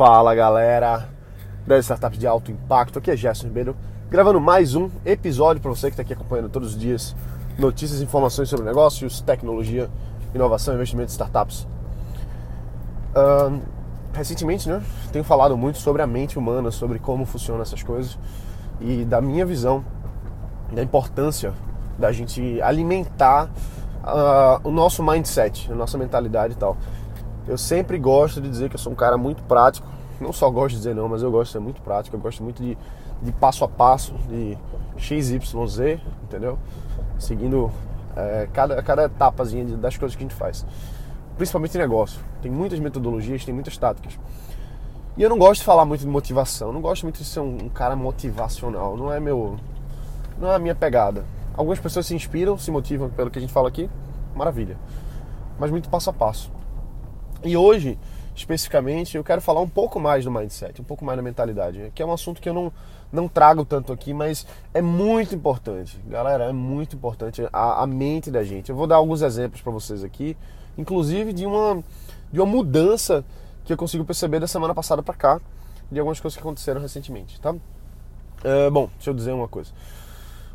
Fala galera das startups de alto impacto, aqui é Gerson Ribeiro, gravando mais um episódio para você que está aqui acompanhando todos os dias notícias e informações sobre negócios, tecnologia, inovação, investimento em startups. Uh, recentemente, né, tenho falado muito sobre a mente humana, sobre como funcionam essas coisas e da minha visão da importância da gente alimentar uh, o nosso mindset, a nossa mentalidade e tal. Eu sempre gosto de dizer que eu sou um cara muito prático. Não só gosto de dizer não, mas eu gosto de ser muito prático. Eu gosto muito de, de passo a passo, de XYZ, entendeu? Seguindo é, cada, cada etapazinha das coisas que a gente faz. Principalmente em negócio. Tem muitas metodologias, tem muitas táticas. E eu não gosto de falar muito de motivação. Não gosto muito de ser um, um cara motivacional. Não é meu. Não é a minha pegada. Algumas pessoas se inspiram, se motivam pelo que a gente fala aqui. Maravilha. Mas muito passo a passo. E hoje, especificamente, eu quero falar um pouco mais do mindset, um pouco mais da mentalidade, que é um assunto que eu não, não trago tanto aqui, mas é muito importante. Galera, é muito importante a, a mente da gente. Eu vou dar alguns exemplos para vocês aqui, inclusive de uma, de uma mudança que eu consigo perceber da semana passada para cá, de algumas coisas que aconteceram recentemente, tá? É, bom, deixa eu dizer uma coisa.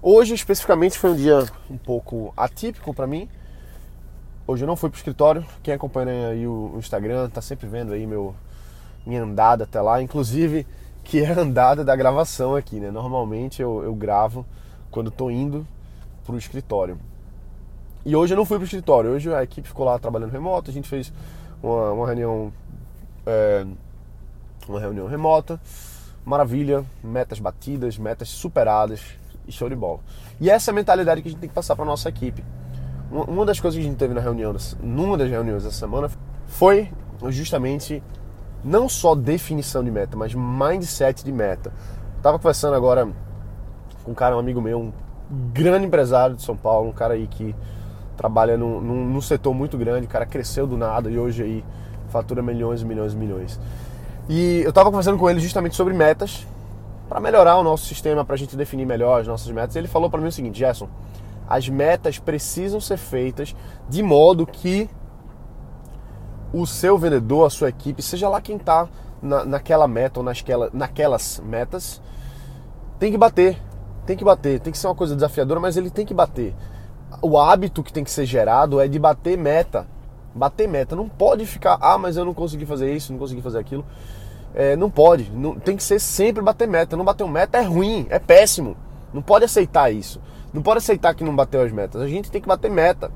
Hoje, especificamente, foi um dia um pouco atípico para mim, Hoje eu não fui pro escritório. Quem acompanha aí o Instagram tá sempre vendo aí meu minha andada até lá, inclusive que é a andada da gravação aqui, né? Normalmente eu, eu gravo quando tô indo pro escritório. E hoje eu não fui pro escritório. Hoje a equipe ficou lá trabalhando remoto. A gente fez uma, uma reunião é, uma reunião remota. Maravilha, metas batidas, metas superadas e show de bola. E essa é a mentalidade que a gente tem que passar para nossa equipe. Uma das coisas que a gente teve na reunião, numa das reuniões dessa semana, foi justamente não só definição de meta, mas mindset de meta. Tava conversando agora com um cara, um amigo meu, um grande empresário de São Paulo, um cara aí que trabalha num, num, num setor muito grande, o cara cresceu do nada e hoje aí fatura milhões e milhões e milhões. E eu tava conversando com ele justamente sobre metas, para melhorar o nosso sistema, para a gente definir melhor as nossas metas. E ele falou para mim o seguinte, Gerson, as metas precisam ser feitas de modo que o seu vendedor, a sua equipe, seja lá quem está na, naquela meta ou nasquela, naquelas metas, tem que bater. Tem que bater. Tem que ser uma coisa desafiadora, mas ele tem que bater. O hábito que tem que ser gerado é de bater meta. Bater meta. Não pode ficar, ah, mas eu não consegui fazer isso, não consegui fazer aquilo. É, não pode. Não, tem que ser sempre bater meta. Não bater meta é ruim, é péssimo. Não pode aceitar isso. Não pode aceitar que não bateu as metas. A gente tem que bater meta.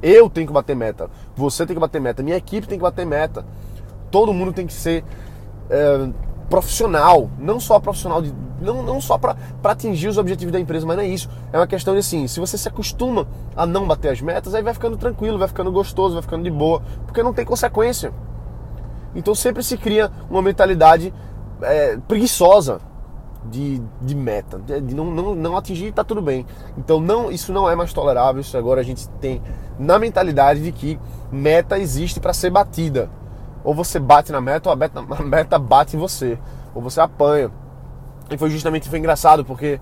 Eu tenho que bater meta. Você tem que bater meta. Minha equipe tem que bater meta. Todo mundo tem que ser é, profissional. Não só profissional, de, não, não só para atingir os objetivos da empresa, mas não é isso. É uma questão de assim: se você se acostuma a não bater as metas, aí vai ficando tranquilo, vai ficando gostoso, vai ficando de boa, porque não tem consequência. Então sempre se cria uma mentalidade é, preguiçosa de, de meta, de, não, não, não atingir, tá tudo bem. Então não, isso não é mais tolerável, isso agora a gente tem na mentalidade de que meta existe para ser batida. Ou você bate na meta, ou a meta, a meta bate em você, ou você apanha. E foi justamente foi engraçado, porque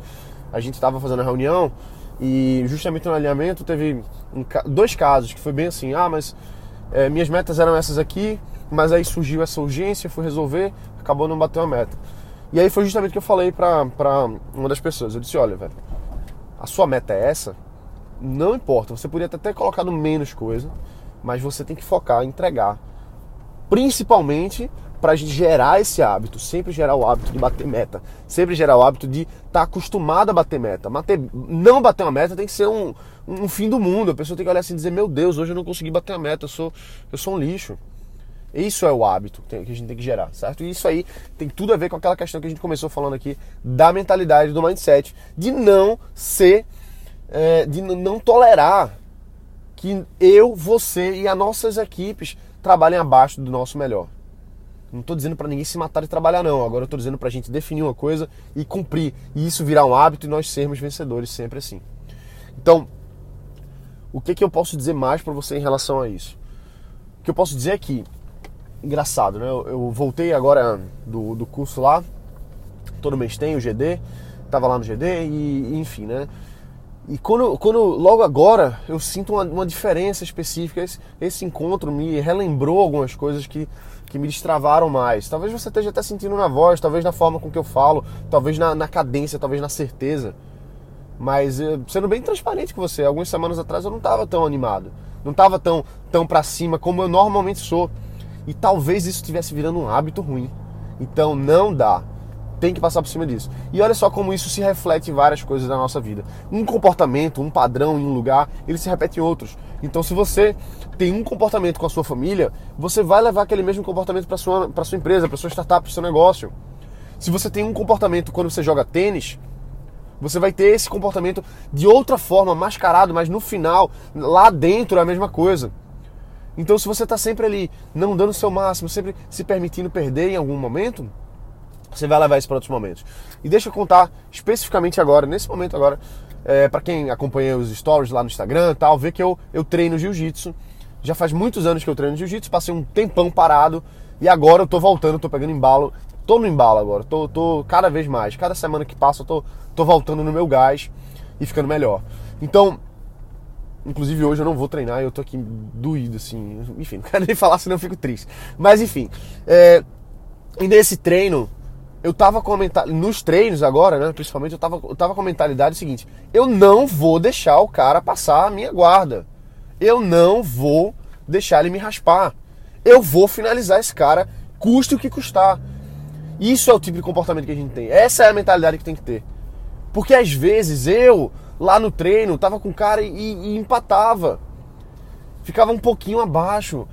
a gente estava fazendo a reunião e justamente no alinhamento teve um, dois casos que foi bem assim, ah, mas é, minhas metas eram essas aqui, mas aí surgiu essa urgência, fui resolver, acabou não bateu a meta. E aí foi justamente o que eu falei pra, pra uma das pessoas. Eu disse, olha, velho, a sua meta é essa? Não importa, você podia até ter colocado menos coisa, mas você tem que focar, entregar. Principalmente para gerar esse hábito, sempre gerar o hábito de bater meta, sempre gerar o hábito de estar tá acostumado a bater meta. Não bater uma meta tem que ser um, um fim do mundo. A pessoa tem que olhar assim e dizer: Meu Deus, hoje eu não consegui bater a meta, eu sou, eu sou um lixo. Isso é o hábito que a gente tem que gerar, certo? E isso aí tem tudo a ver com aquela questão que a gente começou falando aqui da mentalidade, do mindset, de não ser, é, de não tolerar que eu, você e as nossas equipes trabalhem abaixo do nosso melhor. Não estou dizendo para ninguém se matar e trabalhar, não. Agora eu estou dizendo para a gente definir uma coisa e cumprir. E isso virar um hábito e nós sermos vencedores sempre assim. Então, o que, que eu posso dizer mais para você em relação a isso? O que eu posso dizer é que engraçado, né? Eu, eu, voltei agora do, do curso lá, todo mês tem o GD, tava lá no GD e enfim, né? E quando, quando logo agora eu sinto uma, uma diferença específica, esse, esse, encontro me relembrou algumas coisas que, que me destravaram mais. Talvez você esteja até sentindo na voz, talvez na forma com que eu falo, talvez na, na cadência, talvez na certeza. Mas eh, sendo bem transparente com você, algumas semanas atrás eu não estava tão animado, não estava tão, tão para cima como eu normalmente sou. E talvez isso estivesse virando um hábito ruim. Então não dá tem que passar por cima disso. E olha só como isso se reflete em várias coisas da nossa vida. Um comportamento, um padrão em um lugar, ele se repete em outros. Então, se você tem um comportamento com a sua família, você vai levar aquele mesmo comportamento para sua para sua empresa, para sua startup, para seu negócio. Se você tem um comportamento quando você joga tênis, você vai ter esse comportamento de outra forma, mascarado, mas no final, lá dentro é a mesma coisa. Então, se você está sempre ali, não dando o seu máximo, sempre se permitindo perder em algum momento, você vai levar isso para outros momentos. E deixa eu contar especificamente agora, nesse momento agora, é, para quem acompanha os stories lá no Instagram e tal, vê que eu, eu treino jiu-jitsu. Já faz muitos anos que eu treino jiu-jitsu, passei um tempão parado e agora eu tô voltando, tô pegando embalo. Tô no embalo agora, tô, tô cada vez mais. Cada semana que passa eu tô, tô voltando no meu gás e ficando melhor. Então, Inclusive hoje eu não vou treinar, eu tô aqui doído, assim. Enfim, não quero nem falar, senão eu fico triste. Mas enfim. É, e nesse treino, eu tava com a mentalidade, nos treinos agora, né, principalmente, eu tava, eu tava com a mentalidade seguinte: eu não vou deixar o cara passar a minha guarda. Eu não vou deixar ele me raspar. Eu vou finalizar esse cara, custe o que custar. Isso é o tipo de comportamento que a gente tem. Essa é a mentalidade que tem que ter. Porque às vezes eu, lá no treino, tava com o cara e, e empatava. Ficava um pouquinho abaixo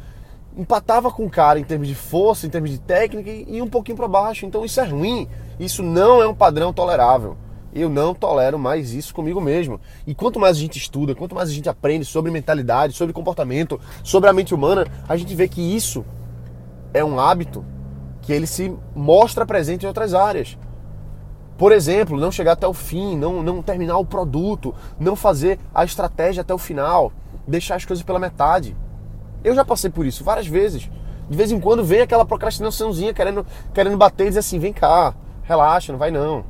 empatava com o cara em termos de força, em termos de técnica e um pouquinho para baixo. Então isso é ruim. Isso não é um padrão tolerável. Eu não tolero mais isso comigo mesmo. E quanto mais a gente estuda, quanto mais a gente aprende sobre mentalidade, sobre comportamento, sobre a mente humana, a gente vê que isso é um hábito que ele se mostra presente em outras áreas. Por exemplo, não chegar até o fim, não, não terminar o produto, não fazer a estratégia até o final, deixar as coisas pela metade. Eu já passei por isso várias vezes. De vez em quando vem aquela procrastinaçãozinha querendo, querendo bater e dizer assim: vem cá, relaxa, não vai não.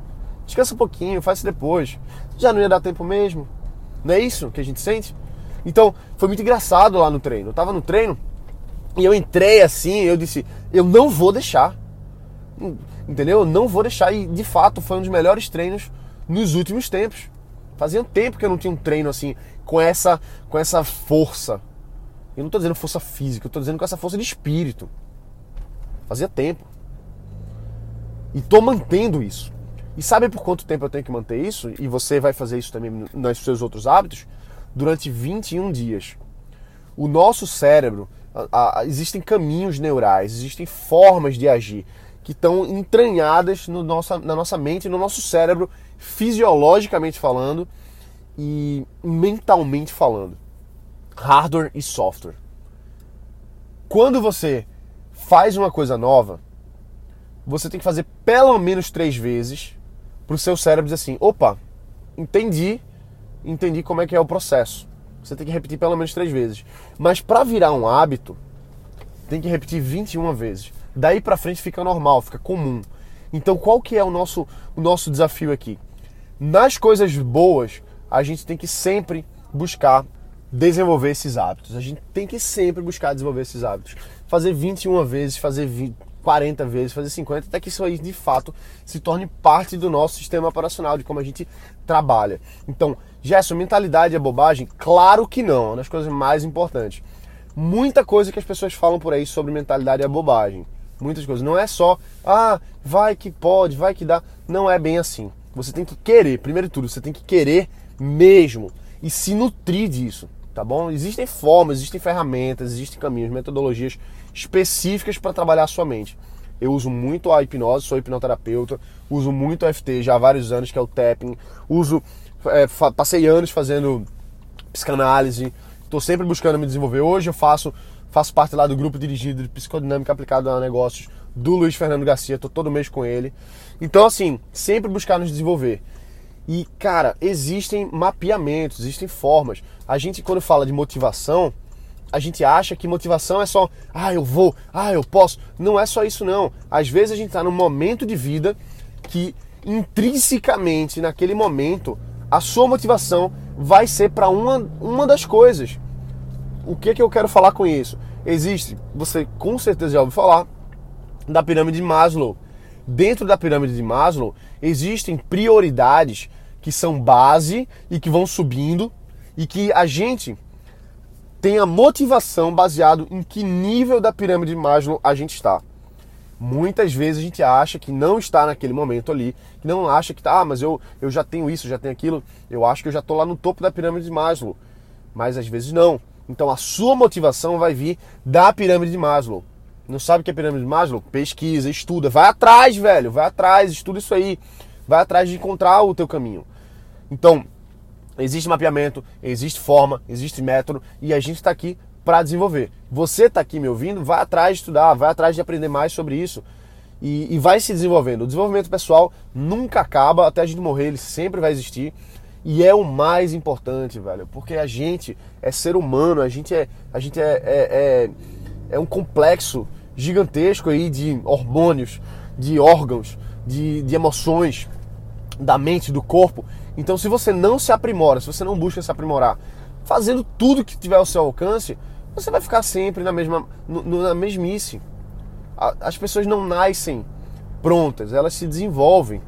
Descansa um pouquinho, faz isso depois. Já não ia dar tempo mesmo. Não é isso que a gente sente? Então, foi muito engraçado lá no treino. Eu tava no treino e eu entrei assim, eu disse: eu não vou deixar. Entendeu? Eu não vou deixar. E de fato foi um dos melhores treinos nos últimos tempos. Fazia tempo que eu não tinha um treino assim, com essa, com essa força eu não estou dizendo força física, eu estou dizendo com essa força de espírito. Fazia tempo. E estou mantendo isso. E sabe por quanto tempo eu tenho que manter isso? E você vai fazer isso também nos seus outros hábitos? Durante 21 dias. O nosso cérebro, a, a, existem caminhos neurais, existem formas de agir que estão entranhadas no nossa, na nossa mente, no nosso cérebro, fisiologicamente falando e mentalmente falando hardware e software. Quando você faz uma coisa nova, você tem que fazer pelo menos três vezes para o seu cérebro dizer assim: opa, entendi, entendi como é que é o processo. Você tem que repetir pelo menos três vezes. Mas para virar um hábito, tem que repetir 21 vezes. Daí para frente fica normal, fica comum. Então qual que é o nosso, o nosso desafio aqui? Nas coisas boas, a gente tem que sempre buscar desenvolver esses hábitos. A gente tem que sempre buscar desenvolver esses hábitos. Fazer 21 vezes, fazer 20, 40 vezes, fazer 50, até que isso aí de fato se torne parte do nosso sistema operacional, de como a gente trabalha. Então, Gerson, mentalidade é bobagem? Claro que não, é uma das coisas mais importantes. Muita coisa que as pessoas falam por aí sobre mentalidade é bobagem. Muitas coisas. Não é só, ah, vai que pode, vai que dá. Não é bem assim. Você tem que querer, primeiro de tudo, você tem que querer mesmo e se nutrir disso tá bom? Existem formas, existem ferramentas, existem caminhos, metodologias específicas para trabalhar a sua mente. Eu uso muito a hipnose, sou hipnoterapeuta, uso muito o FT já há vários anos, que é o tapping, uso, é, passei anos fazendo psicanálise, estou sempre buscando me desenvolver. Hoje eu faço, faço parte lá do grupo dirigido de psicodinâmica aplicada a negócios do Luiz Fernando Garcia, estou todo mês com ele. Então, assim, sempre buscar nos desenvolver. E, cara, existem mapeamentos, existem formas. A gente, quando fala de motivação, a gente acha que motivação é só, ah, eu vou, ah, eu posso. Não é só isso, não. Às vezes a gente está num momento de vida que intrinsecamente, naquele momento, a sua motivação vai ser para uma, uma das coisas. O que, que eu quero falar com isso? Existe, você com certeza já ouviu falar, da pirâmide de Maslow. Dentro da pirâmide de Maslow existem prioridades que são base e que vão subindo e que a gente tem a motivação baseado em que nível da pirâmide de Maslow a gente está. Muitas vezes a gente acha que não está naquele momento ali, que não acha que tá, ah, mas eu, eu já tenho isso, já tenho aquilo, eu acho que eu já estou lá no topo da pirâmide de Maslow. Mas às vezes não. Então a sua motivação vai vir da pirâmide de Maslow. Não sabe o que é pirâmide de Maslow? Pesquisa, estuda, vai atrás, velho, vai atrás, estuda isso aí. Vai atrás de encontrar o teu caminho. Então, existe mapeamento, existe forma, existe método e a gente está aqui para desenvolver. Você está aqui me ouvindo, vai atrás de estudar, vai atrás de aprender mais sobre isso e, e, vai se desenvolvendo. O desenvolvimento pessoal nunca acaba, até a gente morrer, ele sempre vai existir. E é o mais importante, velho, porque a gente é ser humano, a gente é, a gente é, é, é, é um complexo gigantesco aí de hormônios, de órgãos, de, de emoções, da mente, do corpo. Então, se você não se aprimora, se você não busca se aprimorar, fazendo tudo que tiver ao seu alcance, você vai ficar sempre na mesma no, na mesmice. As pessoas não nascem prontas, elas se desenvolvem.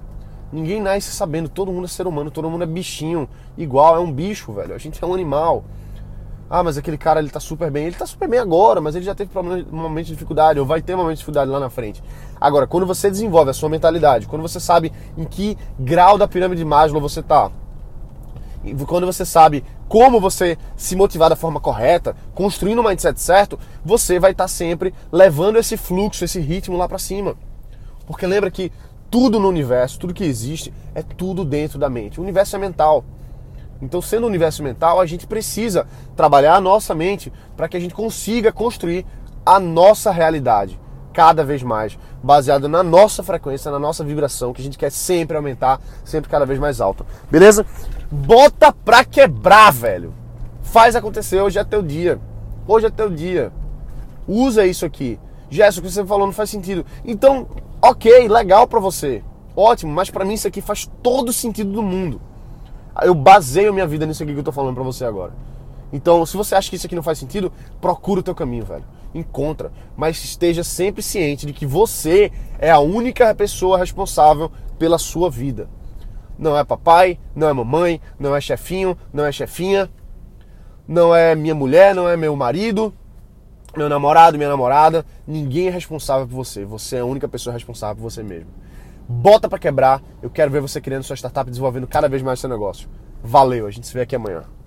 Ninguém nasce sabendo, todo mundo é ser humano, todo mundo é bichinho, igual, é um bicho, velho. A gente é um animal. Ah, mas aquele cara ele tá super bem. Ele tá super bem agora, mas ele já teve um momento de dificuldade, ou vai ter momento de dificuldade lá na frente. Agora, quando você desenvolve a sua mentalidade, quando você sabe em que grau da pirâmide de Maslow você tá, quando você sabe como você se motivar da forma correta, construindo o um mindset certo, você vai estar tá sempre levando esse fluxo, esse ritmo lá para cima. Porque lembra que tudo no universo, tudo que existe, é tudo dentro da mente. O universo é mental. Então, sendo um universo mental, a gente precisa trabalhar a nossa mente para que a gente consiga construir a nossa realidade cada vez mais, baseado na nossa frequência, na nossa vibração, que a gente quer sempre aumentar, sempre cada vez mais alto. Beleza? Bota pra quebrar, velho. Faz acontecer, hoje é teu dia. Hoje é teu dia. Usa isso aqui. Gerson, o que você falou não faz sentido. Então, ok, legal para você. Ótimo, mas para mim isso aqui faz todo sentido do mundo. Eu baseio minha vida nisso aqui que eu tô falando para você agora. Então, se você acha que isso aqui não faz sentido, procura o teu caminho, velho. Encontra, mas esteja sempre ciente de que você é a única pessoa responsável pela sua vida. Não é papai, não é mamãe, não é chefinho, não é chefinha, não é minha mulher, não é meu marido, meu namorado, minha namorada. Ninguém é responsável por você. Você é a única pessoa responsável por você mesmo. Bota para quebrar. Eu quero ver você criando sua startup, desenvolvendo cada vez mais seu negócio. Valeu, a gente se vê aqui amanhã.